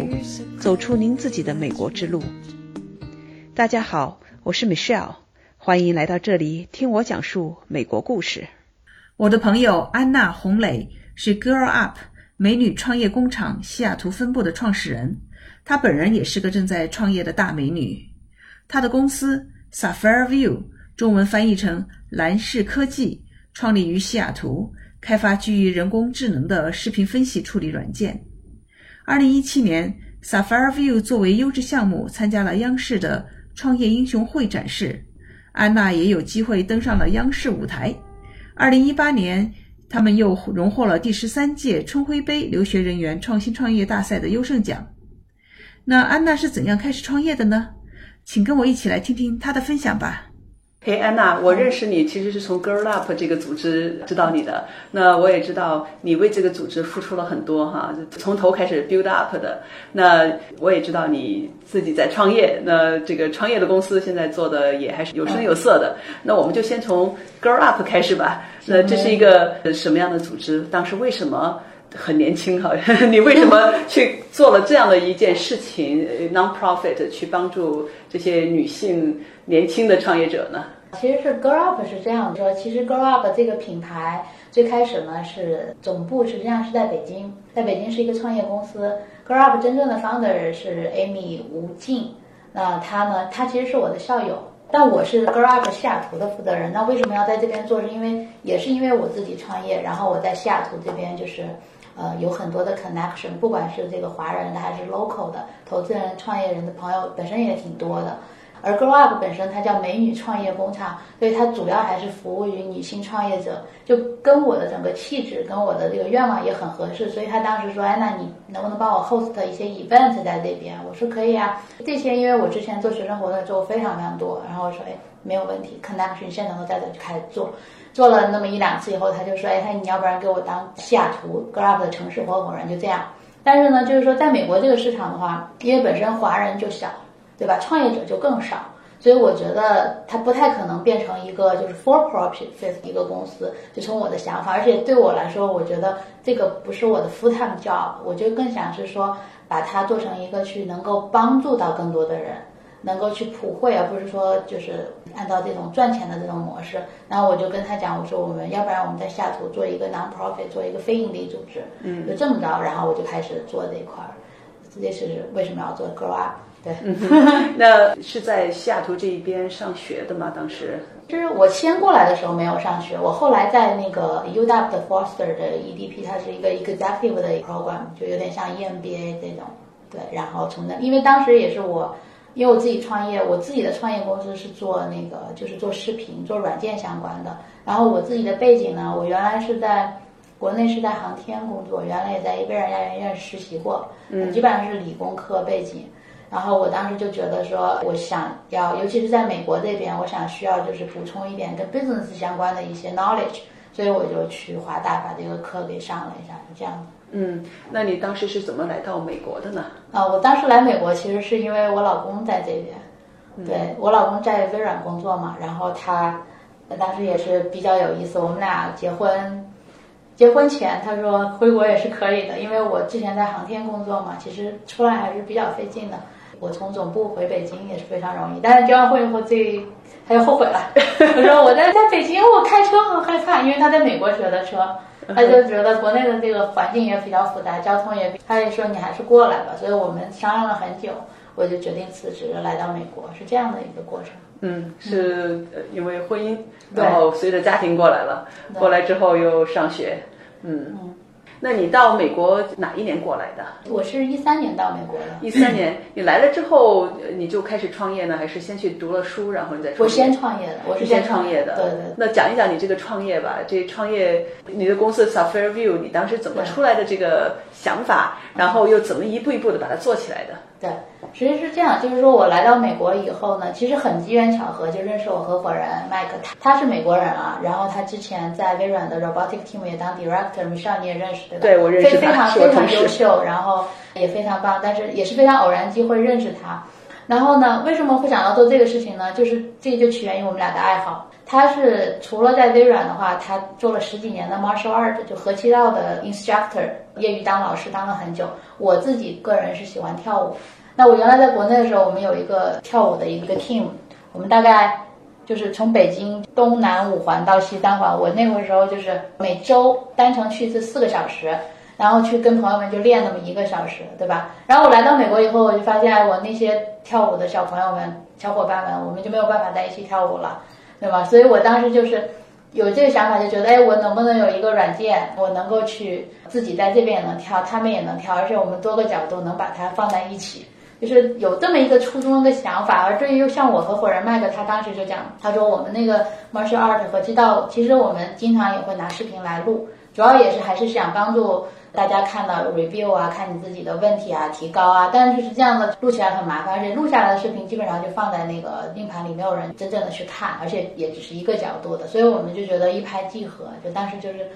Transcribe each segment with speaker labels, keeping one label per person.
Speaker 1: 路，走出您自己的美国之路。大家好，我是 Michelle，欢迎来到这里听我讲述美国故事。
Speaker 2: 我的朋友安娜·洪磊是 Girl Up 美女创业工厂西雅图分部的创始人，她本人也是个正在创业的大美女。她的公司 Sapphire View，中文翻译成蓝视科技，创立于西雅图，开发基于人工智能的视频分析处理软件。二零一七年，Sapphire View 作为优质项目参加了央视的创业英雄会展示，安娜也有机会登上了央视舞台。二零一八年，他们又荣获了第十三届春晖杯留学人员创新创业大赛的优胜奖。那安娜是怎样开始创业的呢？请跟我一起来听听她的分享吧。
Speaker 3: 嘿，安娜，我认识你其实是从 Girl Up 这个组织知道你的。那我也知道你为这个组织付出了很多哈，从头开始 build up 的。那我也知道你自己在创业，那这个创业的公司现在做的也还是有声有色的。那我们就先从 Girl Up 开始吧。那这是一个什么样的组织？当时为什么很年轻哈？你为什么去做了这样的一件事情？Non-profit 去帮助这些女性年轻的创业者呢？
Speaker 4: 其实是 Grow Up 是这样说，其实 Grow Up 这个品牌最开始呢是总部实际上是在北京，在北京是一个创业公司。Grow Up 真正的 founder 是 Amy 吴静，那她呢，她其实是我的校友，但我是 Grow Up 西雅图的负责人。那为什么要在这边做？是因为也是因为我自己创业，然后我在西雅图这边就是呃有很多的 connection，不管是这个华人的还是 local 的投资人、创业人的朋友，本身也挺多的。而 Grow Up 本身它叫美女创业工厂，所以它主要还是服务于女性创业者，就跟我的整个气质跟我的这个愿望也很合适。所以他当时说：“哎，那你能不能帮我 host 一些 event 在这边？”我说：“可以啊。”这些因为我之前做学生活动做非常非常多，然后我说：“哎，没有问题，connection 现场都在这，就开始做。做了那么一两次以后，他就说：‘哎，他你要不然给我当西雅图 Grow Up 的城市合伙人？’就这样。但是呢，就是说在美国这个市场的话，因为本身华人就小。对吧？创业者就更少，所以我觉得它不太可能变成一个就是 for profit 一个公司。就从我的想法，而且对我来说，我觉得这个不是我的 full time job，我就更想是说把它做成一个去能够帮助到更多的人，能够去普惠，而不是说就是按照这种赚钱的这种模式。然后我就跟他讲，我说我们要不然我们在下图做一个 non-profit，做一个非盈利组织，
Speaker 3: 嗯，
Speaker 4: 就这么着，然后我就开始做这一块儿。这是为什么要做 grow up。对，
Speaker 3: 那是在西雅图这一边上学的吗？当时
Speaker 4: 就是我先过来的时候没有上学，我后来在那个 UW 的 Foster 的 EDP，它是一个 executive 的 program，就有点像 EMBA 这种。对，然后从那，因为当时也是我，因为我自己创业，我自己的创业公司是做那个就是做视频、做软件相关的。然后我自己的背景呢，我原来是在国内是在航天工作，原来也在微软亚研究院实习过，
Speaker 3: 嗯，
Speaker 4: 基本上是理工科背景。然后我当时就觉得说，我想要，尤其是在美国这边，我想需要就是补充一点跟 business 相关的一些 knowledge，所以我就去华大把这个课给上了一下，是这样的。
Speaker 3: 嗯，那你当时是怎么来到美国的呢？
Speaker 4: 啊，我当时来美国其实是因为我老公在这边，对我老公在微软工作嘛，然后他当时也是比较有意思，我们俩结婚。结婚前他说回国也是可以的，因为我之前在航天工作嘛，其实出来还是比较费劲的。我从总部回北京也是非常容易，但是结完婚以后最他就后悔了。我 说我在在北京我开车很害怕，因为他在美国学的车，他就觉得国内的这个环境也比较复杂，交通也，他也说你还是过来吧。所以我们商量了很久，我就决定辞职来到美国，是这样的一个过程。
Speaker 3: 嗯，是因为婚姻，然后随着家庭过来了，过来之后又上学，嗯。那你到美国哪一年过来的？
Speaker 4: 我是一三年到美国的。
Speaker 3: 一三年，你来了之后你就开始创业呢，还是先去读了书，然后你再？
Speaker 4: 我先创业的，我
Speaker 3: 是
Speaker 4: 先
Speaker 3: 创业的。
Speaker 4: 对对。
Speaker 3: 那讲一讲你这个创业吧，这创业你的公司 Software View，你当时怎么出来的这个想法，然后又怎么一步一步的把它做起来的？
Speaker 4: 对，实际是这样，就是说我来到美国以后呢，其实很机缘巧合就认识我合伙人麦克，他他是美国人啊，然后他之前在微软的 robotic team 也当 director，Michelle 你也认识对吧？
Speaker 3: 对，我认识
Speaker 4: 非常非常优秀，然后也非常棒，但是也是非常偶然机会认识他。然后呢，为什么会想到做这个事情呢？就是这就起源于我们俩的爱好。他是除了在微软的话，他做了十几年的 martial art，就合气道的 instructor，业余当老师当了很久。我自己个人是喜欢跳舞。那我原来在国内的时候，我们有一个跳舞的一个 team，我们大概就是从北京东南五环到西三环，我那个时候就是每周单程去一次四个小时，然后去跟朋友们就练那么一个小时，对吧？然后我来到美国以后，我就发现我那些跳舞的小朋友们、小伙伴们，我们就没有办法在一起跳舞了。对吧？所以我当时就是有这个想法，就觉得，哎，我能不能有一个软件，我能够去自己在这边也能跳，他们也能跳，而且我们多个角度能把它放在一起，就是有这么一个初衷的想法。而至于像我合伙人麦克，他当时就讲，他说我们那个 martial art 和知道，其实我们经常也会拿视频来录，主要也是还是想帮助。大家看到 review 啊，看你自己的问题啊，提高啊，但是是这样的，录起来很麻烦，而且录下来的视频基本上就放在那个硬盘里，没有人真正的去看，而且也只是一个角度的，所以我们就觉得一拍即合，就当时就是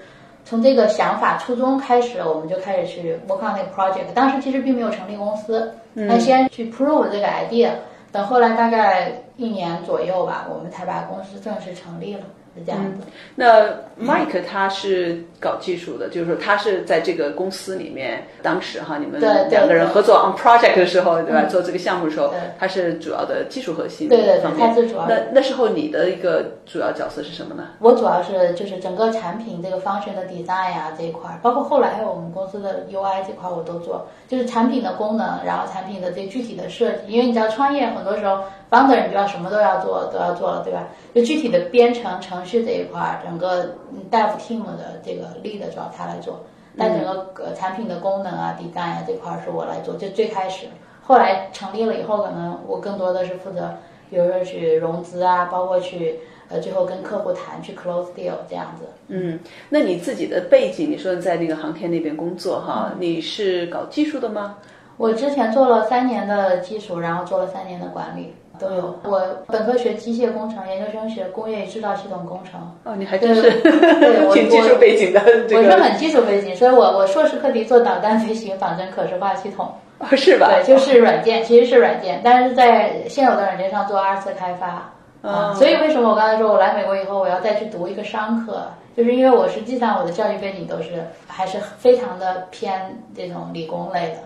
Speaker 4: 从这个想法初衷开始，我们就开始去 work on 那个 project，当时其实并没有成立公司，那先去 prove 这个 idea，等后来大概一年左右吧，我们才把公司正式成立了。是这样子。
Speaker 3: 那 Mike 他是搞技术的，就是说他是在这个公司里面，当时哈你们两个人合作 on project 的时候，对吧？做这个项目的时候，他是主要的技术核心
Speaker 4: 对对
Speaker 3: 对。
Speaker 4: 他是主要。
Speaker 3: 那那时候你的一个主要角色是什么呢？
Speaker 4: 我主要是就是整个产品这个方选的 design 啊这一块，包括后来还有我们公司的 UI 这块我都做，就是产品的功能，然后产品的这具体的设计。因为你知道创业很多时候。Founder 你就要什么都要做，都要做了，对吧？就具体的编程程序这一块，整个 dev team 的这个 lead 主要他来做，但整个呃产品的功能啊、design 啊这块是我来做。就最开始，后来成立了以后，可能我更多的是负责，比如说去融资啊，包括去呃最后跟客户谈去 close deal 这样子。
Speaker 3: 嗯，那你自己的背景，你说在那个航天那边工作哈，你是搞技术的吗？
Speaker 4: 我之前做了三年的技术，然后做了三年的管理。都有。我本科学机械工程，研究生学工业与制造系统工程。
Speaker 3: 哦，你还真是
Speaker 4: 挺
Speaker 3: 技术背景的。
Speaker 4: 我是很技术背景，所以我我硕士课题做导弹飞行仿真可视化系统。
Speaker 3: 哦，是吧？
Speaker 4: 对，就是软件，其实是软件，但是在现有的软件上做二次开发。啊，所以为什么我刚才说我来美国以后我要再去读一个商科，就是因为我实际上我的教育背景都是还是非常的偏这种理工类的。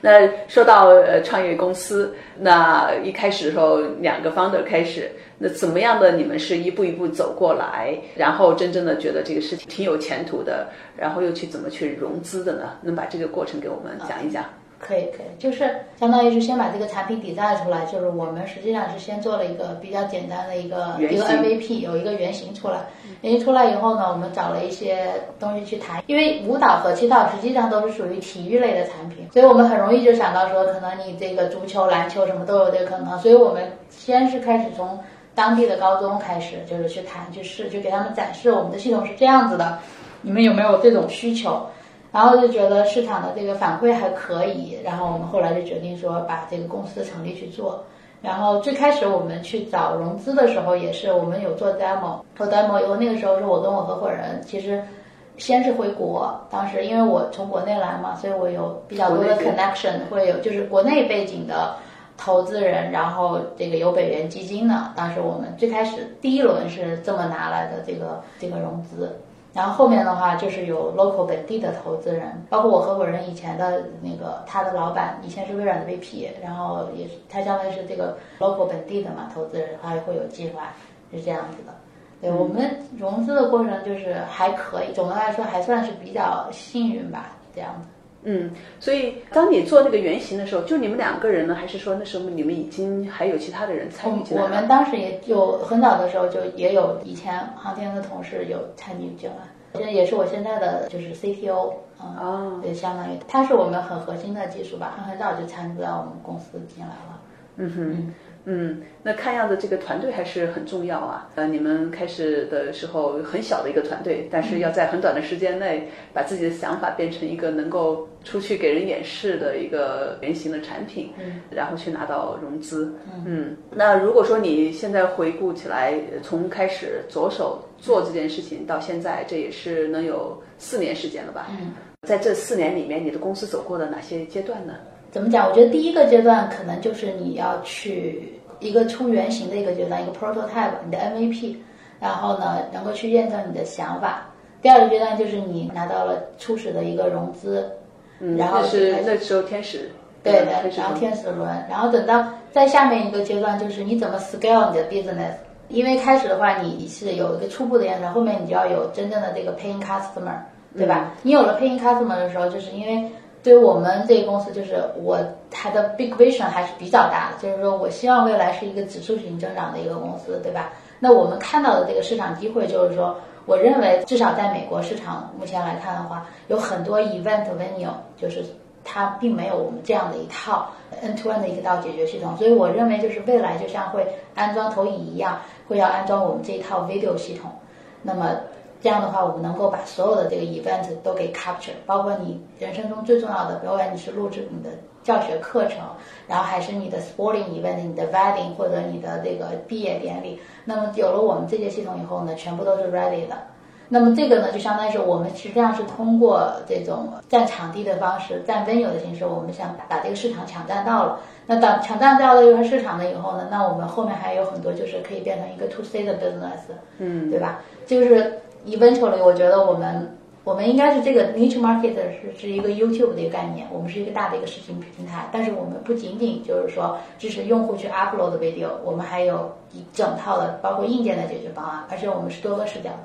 Speaker 3: 那说到呃创业公司，那一开始的时候两个 founder 开始，那怎么样的你们是一步一步走过来，然后真正的觉得这个事情挺有前途的，然后又去怎么去融资的呢？能把这个过程给我们讲一讲？
Speaker 4: 可以可以，就是相当于是先把这个产品底带出来，就是我们实际上是先做了一个比较简单的一个一个 MVP，有一个原型出来。原型出来以后呢，我们找了一些东西去谈，因为舞蹈和气道实际上都是属于体育类的产品，所以我们很容易就想到说，可能你这个足球、篮球什么都有这个可能。所以我们先是开始从当地的高中开始，就是去谈去试，去给他们展示我们的系统是这样子的，你们有没有这种需求？然后就觉得市场的这个反馈还可以，然后我们后来就决定说把这个公司成立去做。然后最开始我们去找融资的时候，也是我们有做 demo，做 demo 以后，那个时候是我跟我合伙人，其实先是回国，当时因为我从国内来嘛，所以我有比较多的 connection，会有就是国内背景的投资人，然后这个有北元基金的，当时我们最开始第一轮是这么拿来的这个这个融资。然后后面的话就是有 local 本地的投资人，包括我合伙人以前的那个他的老板以前是微软的 VP，然后也是他相当于是这个 local 本地的嘛投资人，他也会有计划，是这样子的。对我们融资的过程就是还可以，总的来说还算是比较幸运吧，这样子。
Speaker 3: 嗯，所以当你做那个原型的时候，就你们两个人呢，还是说那时候你们已经还有其他的人参与进来？
Speaker 4: 我们当时也有很早的时候就也有以前航天的同事有参与进来，这也是我现在的就是 CTO 啊，也相当于他是我们很核心的技术吧，他很早就参与到我们公司进来了。
Speaker 3: 嗯哼。嗯，那看样子这个团队还是很重要啊。呃，你们开始的时候很小的一个团队，但是要在很短的时间内把自己的想法变成一个能够出去给人演示的一个原型的产品，
Speaker 4: 嗯，
Speaker 3: 然后去拿到融资。嗯，那如果说你现在回顾起来，从开始着手做这件事情到现在，这也是能有四年时间了吧？
Speaker 4: 嗯，
Speaker 3: 在这四年里面，你的公司走过了哪些阶段呢？
Speaker 4: 怎么讲？我觉得第一个阶段可能就是你要去一个出原型的一个阶段，一个 prototype，你的 MVP，然后呢能够去验证你的想法。第二个阶段就是你拿到了初始的一个融资，
Speaker 3: 嗯，
Speaker 4: 然后
Speaker 3: 那是那时候天使，
Speaker 4: 对的然后天使轮，然后等到在下面一个阶段，就是你怎么 scale 你的 business。因为开始的话，你是有一个初步的验证，后面你就要有真正的这个 paying customer，对吧？你有了 paying customer 的时候，就是因为对于我们这个公司，就是我它的 big vision 还是比较大的，就是说我希望未来是一个指数型增长的一个公司，对吧？那我们看到的这个市场机会，就是说，我认为至少在美国市场目前来看的话，有很多 event venue，就是它并没有我们这样的一套 end to end 的一套解决系统，所以我认为就是未来就像会安装投影一样，会要安装我们这一套 video 系统。那么这样的话，我们能够把所有的这个 event 都给 capture，包括你人生中最重要的，不管你是录制你的教学课程，然后还是你的 sporting event、你的 wedding 或者你的这个毕业典礼，那么有了我们这些系统以后呢，全部都是 ready 的。那么这个呢，就相当于是我们实际上是通过这种占场地的方式，占 venue 的形式，我们想把这个市场抢占到了。那当抢占到了这块市场了以后呢，那我们后面还有很多就是可以变成一个 to C 的 business，嗯，对吧？就是 eventually，我觉得我们我们应该是这个 niche market 是是一个 YouTube 的一个概念，我们是一个大的一个视频平台，但是我们不仅仅就是说支持用户去 upload video，我们还有一整套的包括硬件的解决方案，而且我们是多个视角的。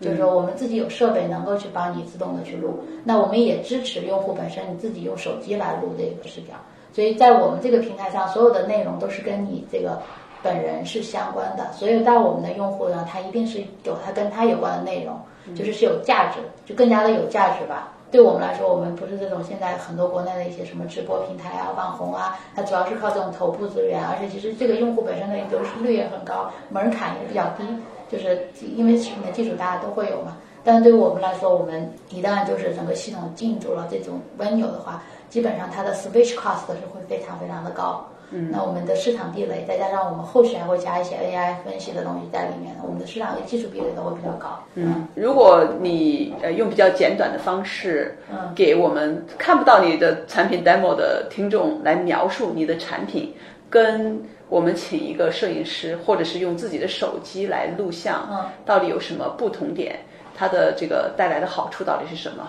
Speaker 4: 就是说，我们自己有设备能够去帮你自动的去录，那我们也支持用户本身你自己用手机来录这个视角，所以在我们这个平台上，所有的内容都是跟你这个本人是相关的，所以到我们的用户呢，他一定是有他跟他有关的内容，就是是有价值，就更加的有价值吧。对我们来说，我们不是这种现在很多国内的一些什么直播平台啊、网红啊，它主要是靠这种头部资源，而且其实这个用户本身的流失率也很高，门槛也比较低。就是因为视频的技术大家都会有嘛，但是对于我们来说，我们一旦就是整个系统进入了这种 venue 的话，基本上它的 switch cost 是会非常非常的高。嗯，那我们的市场壁垒，再加上我们后续还会加一些 AI 分析的东西在里面，我们的市场和技术壁垒都会比较高。
Speaker 3: 嗯，如果你呃用比较简短的方式，
Speaker 4: 嗯
Speaker 3: 给我们看不到你的产品 demo 的听众来描述你的产品，跟我们请一个摄影师，或者是用自己的手机来录像，
Speaker 4: 嗯
Speaker 3: 到底有什么不同点？它的这个带来的好处到底是什么？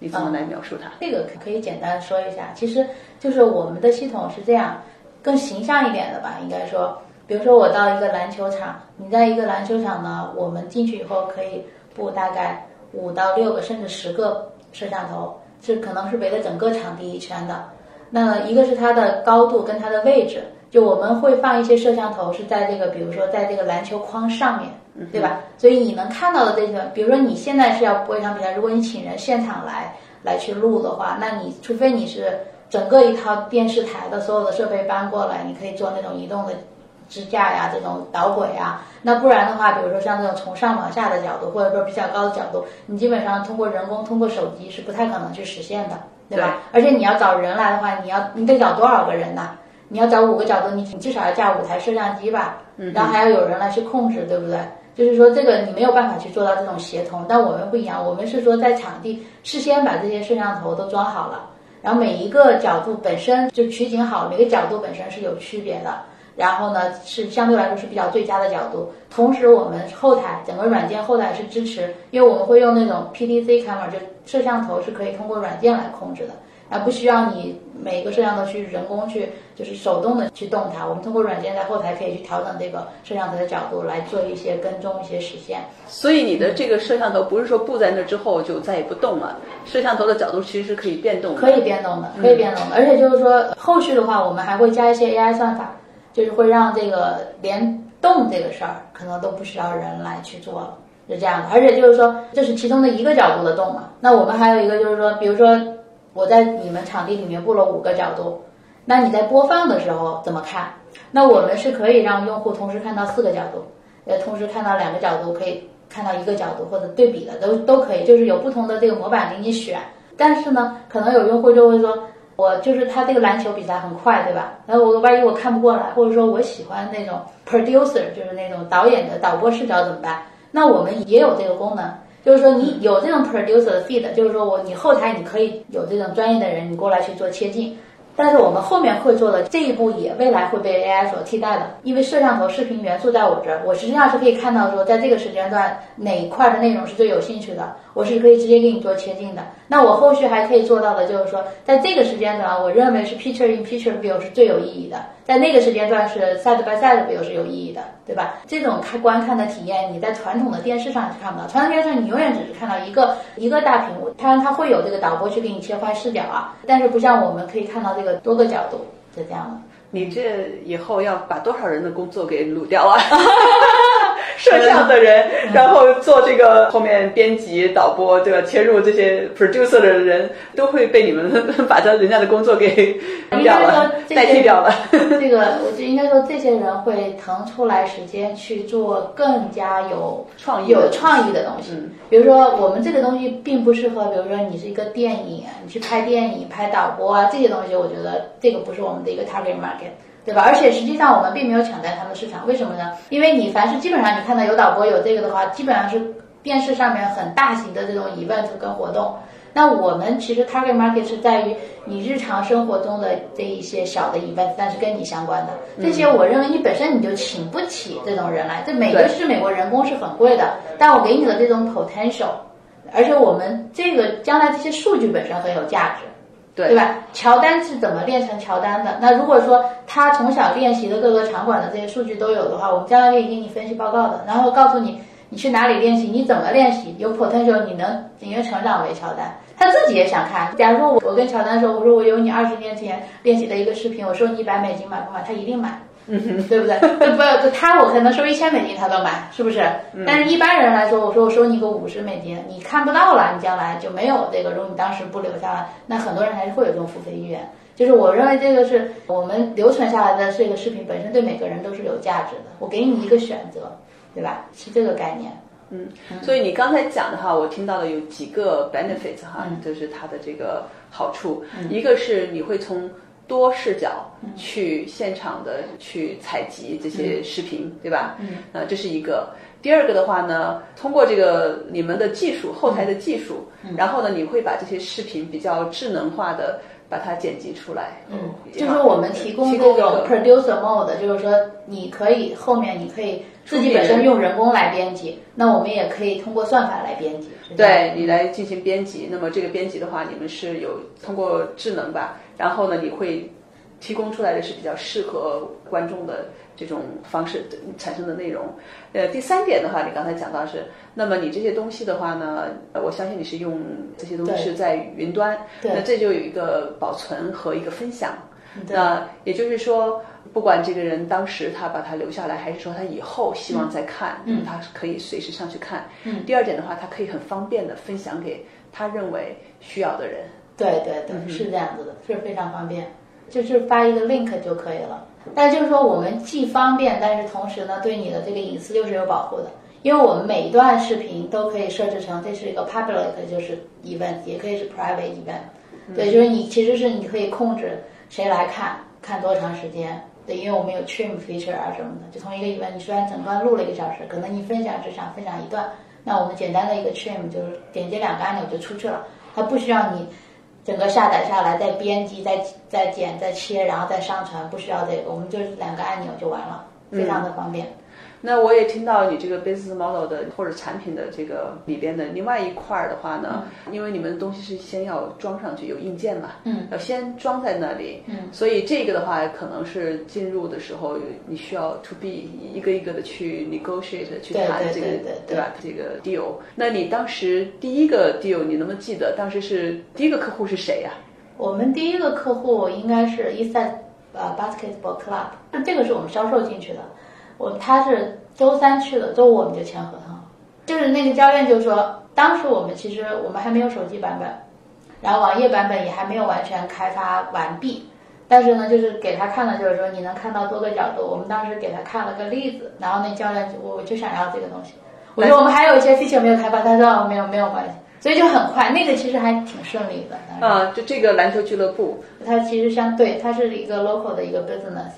Speaker 3: 你怎么来描述它？
Speaker 4: 这个可以简单说一下，其实就是我们的系统是这样，更形象一点的吧，应该说，比如说我到一个篮球场，你在一个篮球场呢，我们进去以后可以布大概五到六个甚至十个摄像头，是可能是围着整个场地一圈的。那一个是它的高度跟它的位置，就我们会放一些摄像头是在这个，比如说在这个篮球框上面，对吧？所以你能看到的这些，比如说你现在是要播一场比赛，如果你请人现场来来去录的话，那你除非你是整个一套电视台的所有的设备搬过来，你可以做那种移动的支架呀，这种导轨啊。那不然的话，比如说像这种从上往下的角度，或者说比较高的角度，你基本上通过人工、通过手机是不太可能去实现的，对吧？而且你要找人来的话，你要你得找多少个人呐？你要找五个角度，你你至少要架五台摄像机吧，然后还要有人来去控制，对不对？就是说这个你没有办法去做到这种协同，但我们不一样，我们是说在场地事先把这些摄像头都装好了，然后每一个角度本身就取景好，每个角度本身是有区别的。然后呢，是相对来说是比较最佳的角度。同时，我们后台整个软件后台是支持，因为我们会用那种 PTC camera，就摄像头是可以通过软件来控制的，而不需要你每个摄像头去人工去，就是手动的去动它。我们通过软件在后台可以去调整这个摄像头的角度，来做一些跟踪、一些实现。
Speaker 3: 所以你的这个摄像头不是说布在那之后就再也不动了，摄像头的角度其实是可以变动的。
Speaker 4: 可以变动的，可以变动的。而且就是说，后续的话，我们还会加一些 AI 算法，就是会让这个联动这个事儿可能都不需要人来去做了，是这样的。而且就是说，这是其中的一个角度的动嘛。那我们还有一个就是说，比如说我在你们场地里面布了五个角度，那你在播放的时候怎么看？那我们是可以让用户同时看到四个角度，呃，同时看到两个角度，可以看到一个角度或者对比的都都可以，就是有不同的这个模板给你选。但是呢，可能有用户就会说，我就是他这个篮球比赛很快，对吧？然后我万一我看不过来，或者说我喜欢那种 producer，就是那种导演的导播视角怎么办？那我们也有这个功能，就是说你有这种 producer 的 feed，就是说我你后台你可以有这种专业的人你过来去做切镜。但是我们后面会做的这一步也未来会被 AI 所替代的，因为摄像头视频元素在我这儿，我实际上是可以看到说，在这个时间段哪一块的内容是最有兴趣的，我是可以直接给你做切进的。那我后续还可以做到的就是说，在这个时间段，我认为是 picture in picture view 是最有意义的，在那个时间段是 side by side view 是有意义的，对吧？这种看观看的体验，你在传统的电视上是看不到，传统电视上你永远只是看到一个一个大屏幕，它它会有这个导播去给你切换视角啊，但是不像我们可以看到这个多个角度，是这样的。
Speaker 3: 你这以后要把多少人的工作给撸掉啊？摄像的人，然后做这个后面编辑、导播，对吧？切入这些 producer 的人，都会被你们把他人家的工作给掉了，代替掉了。
Speaker 4: 这个，我就应该说，这些人会腾出来时间去做更加有
Speaker 3: 创意、
Speaker 4: 有创意的东西。比如说，我们这个东西并不适合，比如说你是一个电影，你去拍电影、拍导播啊这些东西，我觉得这个不是我们的一个 target market。对吧？而且实际上我们并没有抢占他们的市场，为什么呢？因为你凡是基本上你看到有导播有这个的话，基本上是电视上面很大型的这种 event 跟活动。那我们其实 target market 是在于你日常生活中的这一些小的 event，但是跟你相关的这些，我认为你本身你就请不起这种人来。这美国是美国人工是很贵的，但我给你的这种 potential，而且我们这个将来这些数据本身很有价值。对吧？乔丹是怎么练成乔丹的？那如果说他从小练习的各个场馆的这些数据都有的话，我们将来可以给你分析报告的，然后告诉你你去哪里练习，你怎么练习，有 potential 你能你能成长为乔丹。他自己也想看。假如说我我跟乔丹说，我说我有你二十年前练习的一个视频，我说你一百美金买不买？他一定买。嗯哼，对不对？不，他我可能收一千美金，他都买，是不是？但是一般人来说，我说我收你个五十美金，你看不到了，你将来就没有这个。如果你当时不留下来，那很多人还是会有这种付费意愿。就是我认为这个是我们留存下来的这个视频本身对每个人都是有价值的。我给你一个选择，对吧？是这个概念。
Speaker 3: 嗯，所以你刚才讲的哈，我听到的有几个 benefits 哈，就是它的这个好处，一个是你会从。多视角去现场的去采集这些视频，对吧？嗯，呃，这是一个。第二个的话呢，通过这个你们的技术，后台的技术，然后呢，你会把这些视频比较智能化的把它剪辑出来。
Speaker 4: 嗯，就是我们提供这种 producer mode，就是说你可以后面你可以自己本身用人工来编辑，那我们也可以通过算法来编辑。
Speaker 3: 对你来进行编辑，那么这个编辑的话，你们是有通过智能吧？然后呢，你会提供出来的是比较适合观众的这种方式产生的内容。呃，第三点的话，你刚才讲到是，那么你这些东西的话呢，我相信你是用这些东西是在云端，那这就有一个保存和一个分享。那也就是说，不管这个人当时他把它留下来，还是说他以后希望再看，嗯，他可以随时上去看。嗯，第二点的话，他可以很方便的分享给他认为需要的人。
Speaker 4: 对对对，是这样子的，是非常方便，就是发一个 link 就可以了。但就是说，我们既方便，但是同时呢，对你的这个隐私又是有保护的，因为我们每一段视频都可以设置成这是一个 public，就是 event，也可以是 private event。对，就是你其实是你可以控制谁来看，看多长时间。对，因为我们有 trim feature 啊什么的，就同一个 event，你虽然整段录了一个小时，可能你分享只想分享一段，那我们简单的一个 trim 就是点击两个按钮就出去了，它不需要你。整个下载下来，再编辑、再再剪、再切，然后再上传，不需要这个，我们就两个按钮就完了，非常的方便。
Speaker 3: 那我也听到你这个 business model 的或者产品的这个里边的另外一块儿的话呢，因为你们的东西是先要装上去有硬件嘛，嗯，要先装在那里，嗯，所以这个的话可能是进入的时候你需要 to B 一个一个的去 negotiate 去谈这个对吧？这个 deal。那你当时第一个 deal 你能不能记得当时是第一个客户是谁呀？
Speaker 4: 我们第一个客户应该是 Eastside 呃 Basketball Club，那这个是我们销售进去的。我他是周三去的，周五我们就签合同了。就是那个教练就说，当时我们其实我们还没有手机版本，然后网页版本也还没有完全开发完毕。但是呢，就是给他看的，就是说你能看到多个角度。我们当时给他看了个例子，然后那教练就我就想要这个东西。我说我们还有一些 feature 没有开发，他说没有没有关系，所以就很快。那个其实还挺顺利的。
Speaker 3: 啊，就这个篮球俱乐部，
Speaker 4: 它其实相对它是一个 local 的一个 business。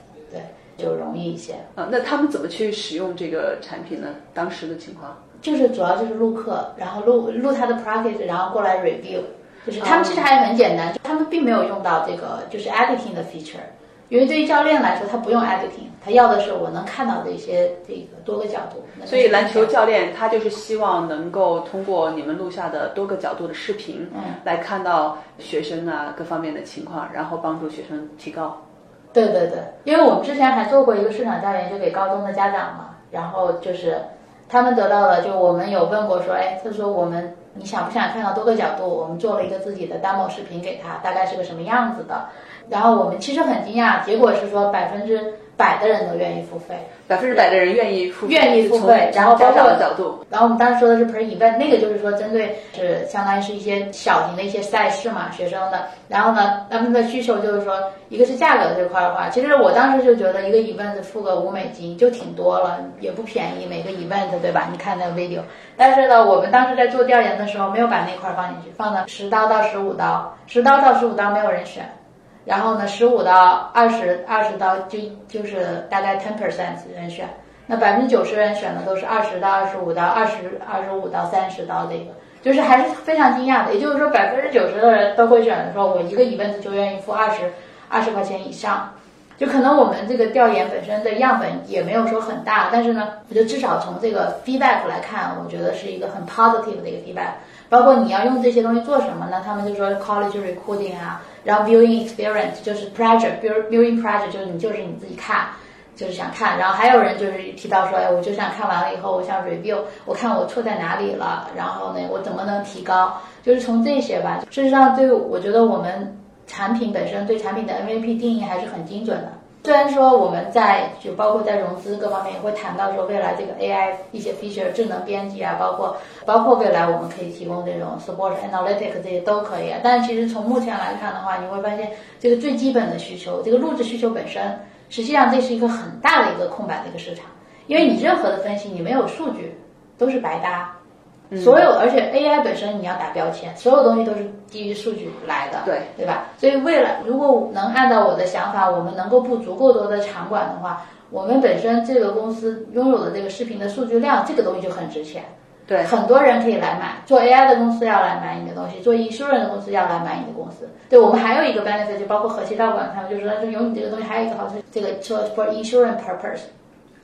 Speaker 4: 就容易一些
Speaker 3: 啊。那他们怎么去使用这个产品呢？当时的情况
Speaker 4: 就是主要就是录课，然后录录他的 practice，然后过来 review。就是他们其实还很简单，他们并没有用到这个就是 editing 的 feature，因为对于教练来说，他不用 editing，他要的是我能看到的一些这个多个角度。
Speaker 3: 所以篮球教练他就是希望能够通过你们录下的多个角度的视频，
Speaker 4: 嗯，
Speaker 3: 来看到学生啊各方面的情况，然后帮助学生提高。
Speaker 4: 对对对，因为我们之前还做过一个市场调研，就给高中的家长嘛，然后就是他们得到了，就我们有问过说，哎，他说我们你想不想看到多个角度？我们做了一个自己的 demo 视频给他，大概是个什么样子的？然后我们其实很惊讶，结果是说百分之百的人都愿意付费，
Speaker 3: 百分之百的人愿意付费，
Speaker 4: 愿意付费，然后包括
Speaker 3: 的角度，
Speaker 4: 然后我们当时说的是 per event，那个就是说针对是相当于是一些小型的一些赛事嘛，学生的。然后呢，他们的需求就是说，一个是价格这块的话，其实我当时就觉得一个 event 付个五美金就挺多了，也不便宜，每个 event 对吧？你看那个 video。但是呢，我们当时在做调研的时候没有把那块放进去，放的十刀到十五刀，十刀到十五刀没有人选。然后呢，十五到二十二十刀就就是大概 ten percent 人选，那百分之九十人选的都是二十到二十五到，二十二十五到三十刀这个，就是还是非常惊讶的。也就是说，百分之九十的人都会选择说，我一个 event 就愿意付二十二十块钱以上。就可能我们这个调研本身的样本也没有说很大，但是呢，我觉得至少从这个 feedback 来看，我觉得是一个很 positive 的一个 feedback。包括你要用这些东西做什么呢？他们就说 college recruiting 啊，然后 viewing experience 就是 pleasure，viewing pleasure 就是你就是你自己看，就是想看。然后还有人就是提到说，哎，我就想看完了以后，我想 review，我看我错在哪里了，然后呢，我怎么能提高？就是从这些吧。事实上，对我觉得我们产品本身对产品的 MVP 定义还是很精准的。虽然说我们在就包括在融资各方面也会谈到说未来这个 AI 一些 feature 智能编辑啊，包括包括未来我们可以提供这种 support analytic 这些都可以啊。但其实从目前来看的话，你会发现这个最基本的需求，这个录制需求本身，实际上这是一个很大的一个空白的一个市场，因为你任何的分析你没有数据都是白搭。所有，而且 AI 本身你要打标签，所有东西都是基于数据来的，
Speaker 3: 对
Speaker 4: 对吧？所以未来如果能按照我的想法，我们能够布足够多的场馆的话，我们本身这个公司拥有的这个视频的数据量，这个东西就很值钱。
Speaker 3: 对，
Speaker 4: 很多人可以来买，做 AI 的公司要来买你的东西，做 insurance 的公司要来买你的公司。对我们还有一个 benefit，就包括和谐道馆他们就说，就有你这个东西，还有一个好处，这个说 for insurance purpose。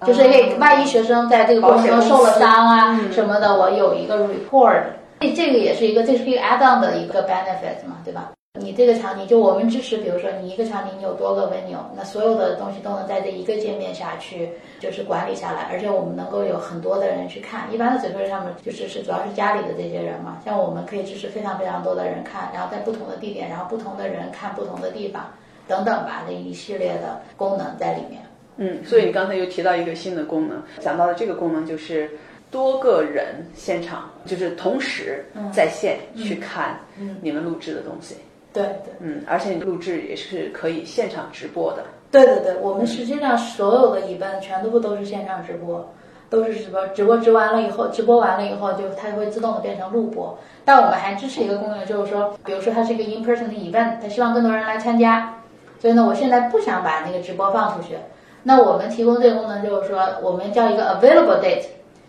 Speaker 4: 就是给万一学生在这个过程中受了伤啊什么的，我有一个 report，这这个也是一个，这是一个 add on 的一个 benefit 嘛，对吧？你这个场景就我们支持，比如说你一个场景你有多个 venue，那所有的东西都能在这一个界面下去就是管理下来，而且我们能够有很多的人去看。一般的 server 上面就支持主要是家里的这些人嘛，像我们可以支持非常非常多的人看，然后在不同的地点，然后不同的人看不同的地方等等吧，这一系列的功能在里面。
Speaker 3: 嗯，所以你刚才又提到一个新的功能，讲到的这个功能就是多个人现场，就是同时在线去看你们录制的东西。
Speaker 4: 对对，
Speaker 3: 嗯，而且你录制也是可以现场直播的。
Speaker 4: 对对对，我们实际上所有的 event 全部都是现场直播，都是直播，直播直完了以后，直播完了以后就它会自动的变成录播。但我们还支持一个功能，就是说，比如说它是一个 in person 的 event，它希望更多人来参加，所以呢，我现在不想把那个直播放出去。那我们提供这个功能，就是说我们叫一个 available date，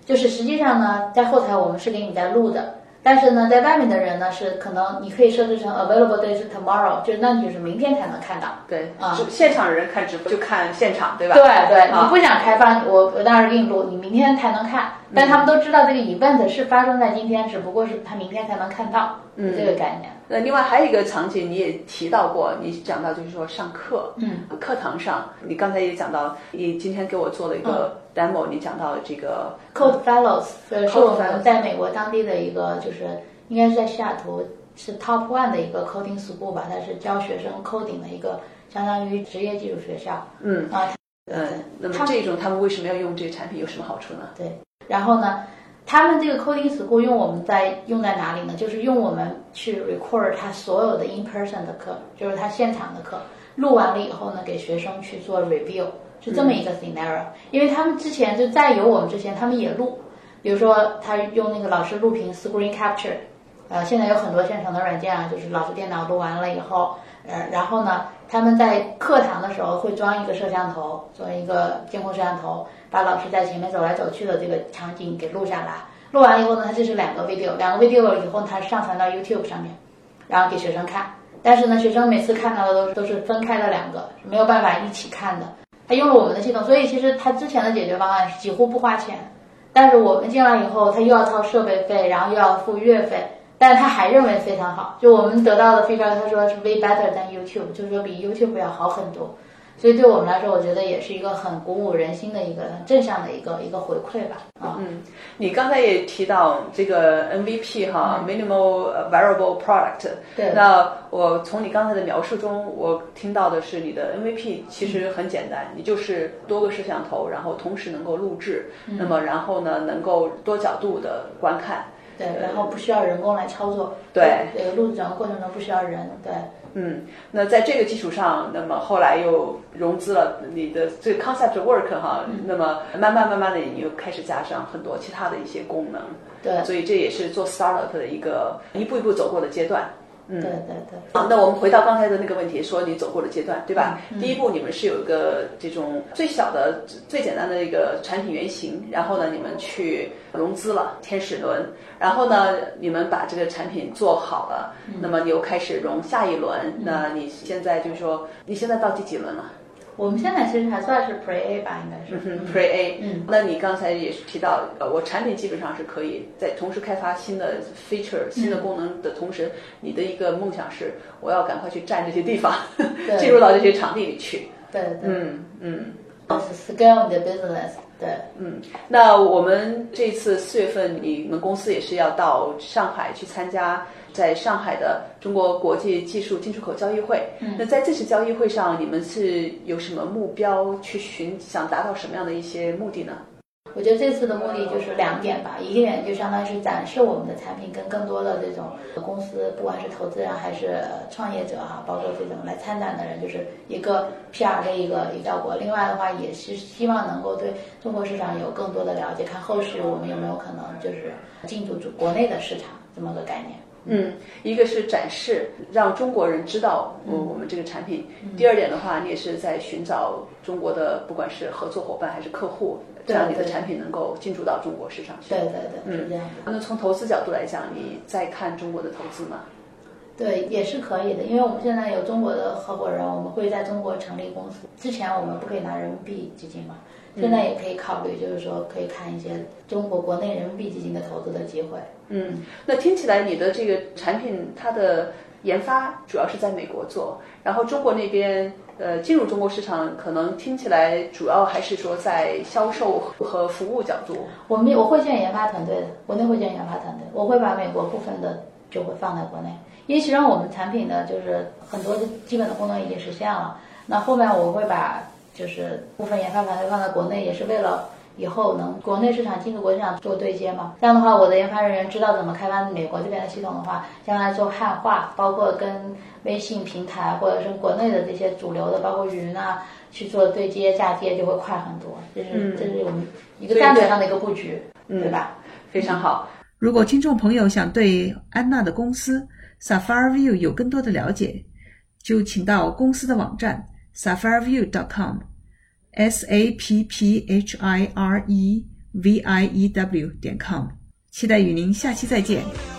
Speaker 4: 就是实际上呢，在后台我们是给你在录的，但是呢，在外面的人呢是可能你可以设置成 available date tomorrow，就是那你就是明天才能看到。
Speaker 3: 对
Speaker 4: 啊，
Speaker 3: 现场人看直播就看现场，对吧？
Speaker 4: 对对，你不想开放，我我当时给你录，你明天才能看。但他们都知道这个 event 是发生在今天，只不过是他明天才能看到，
Speaker 3: 嗯，
Speaker 4: 这个概念。
Speaker 3: 那另外还有一个场景，你也提到过，你讲到就是说上课，
Speaker 4: 嗯，
Speaker 3: 课堂上，你刚才也讲到，你今天给我做了一个 demo，你讲到这个
Speaker 4: Code Fellows，呃，是我们在美国当地的一个，就是应该是在西雅图是 Top One 的一个 coding school 吧，它是教学生 coding 的一个，相当于职业技术学校，
Speaker 3: 嗯
Speaker 4: 啊，
Speaker 3: 嗯，那么这种他们为什么要用这个产品，有什么好处呢？
Speaker 4: 对，然后呢？他们这个 coding school 用我们在用在哪里呢？就是用我们去 record 他所有的 in person 的课，就是他现场的课，录完了以后呢，给学生去做 review，是这么一个 scenario。因为他们之前就在有我们之前，他们也录，比如说他用那个老师录屏 screen capture，呃，现在有很多现成的软件啊，就是老师电脑录完了以后，呃，然后呢，他们在课堂的时候会装一个摄像头，装一个监控摄像头。把老师在前面走来走去的这个场景给录下来，录完以后呢，它这是两个 video，两个 video 以后它上传到 YouTube 上面，然后给学生看，但是呢，学生每次看到的都都是分开的两个，没有办法一起看的。他用了我们的系统，所以其实他之前的解决方案是几乎不花钱，但是我们进来以后，他又要掏设备费，然后又要付月费，但是他还认为非常好。就我们得到的 feedback，他说是 way better than YouTube，就是说比 YouTube 要好很多。所以对我们来说，我觉得也是一个很鼓舞人心的一个很正向的一个一个回馈吧。啊，
Speaker 3: 嗯，你刚才也提到这个 MVP 哈，minimal variable product。
Speaker 4: 对。
Speaker 3: 那我从你刚才的描述中，我听到的是你的 MVP 其实很简单，你就是多个摄像头，然后同时能够录制，那么然后呢，能够多角度的观看。
Speaker 4: 对，然后不需要人工来操作。
Speaker 3: 对。
Speaker 4: 这个录制整个过程中不需要人。对。
Speaker 3: 嗯，那在这个基础上，那么后来又融资了你的这个 concept work 哈，那么慢慢慢慢的你又开始加上很多其他的一些功能，
Speaker 4: 对，
Speaker 3: 所以这也是做 startup 的一个一步一步走过的阶段。
Speaker 4: 嗯，对对对。
Speaker 3: 好，那我们回到刚才的那个问题，说你走过的阶段，对吧？第一步你们是有一个这种最小的、最简单的一个产品原型，然后呢，你们去融资了天使轮，然后呢，你们把这个产品做好了，那么你又开始融下一轮。那你现在就是说，你现在到第几轮了？
Speaker 4: 我们现在其实还算是 Pre A 吧，应该是
Speaker 3: Pre A。
Speaker 4: 嗯，
Speaker 3: 那你刚才也是提到，呃，我产品基本上是可以在同时开发新的 feature、新的功能的同时，你的一个梦想是，我要赶快去占这些地方，进入到这些场地里去。
Speaker 4: 对对。
Speaker 3: 嗯嗯。
Speaker 4: 是 scale the business。对。
Speaker 3: 嗯，那我们这次四月份，你们公司也是要到上海去参加。在上海的中国国际技术进出口交易会，嗯那在这次交易会上，你们是有什么目标去寻，想达到什么样的一些目的呢？
Speaker 4: 我觉得这次的目的就是两点吧，一个点就相当于是展示我们的产品，跟更多的这种公司，不管是投资人还是创业者哈，包括这种来参展的人，就是一个 PR 的一个一个效果。另外的话，也是希望能够对中国市场有更多的了解，看后续我们有没有可能就是进驻国内的市场这么个概念。
Speaker 3: 嗯，一个是展示，让中国人知道我我们这个产品。第二点的话，你也是在寻找中国的，不管是合作伙伴还是客户，这样你的产品能够进驻到中国市场去。
Speaker 4: 对对对，是这样的。
Speaker 3: 那从投资角度来讲，你在看中国的投资吗？
Speaker 4: 对，也是可以的，因为我们现在有中国的合伙人，我们会在中国成立公司。之前我们不可以拿人民币基金嘛，现在也可以考虑，就是说可以看一些中国国内人民币基金的投资的机会。
Speaker 3: 嗯，那听起来你的这个产品它的研发主要是在美国做，然后中国那边呃进入中国市场，可能听起来主要还是说在销售和服务角度。
Speaker 4: 我们我会建研发团队的，国内会建研发团队，我会把美国部分的就会放在国内，因为实际上我们产品的就是很多的基本的功能已经实现了，那后面我会把就是部分研发团队放在国内，也是为了。以后能国内市场进入国际市场做对接嘛？这样的话，我的研发人员知道怎么开发美国这边的系统的话，将来做汉化，包括跟微信平台或者是国内的这些主流的，包括云啊，去做对接嫁接就会快很多。这是这是我们一个战略上的一个布局，对吧？
Speaker 3: 非常好。
Speaker 2: 如果听众朋友想对安娜的公司 Sapphire View 有更多的了解，就请到公司的网站 sapphireview.com。s a p p h i r e v i e w 点 com，期待与您下期再见。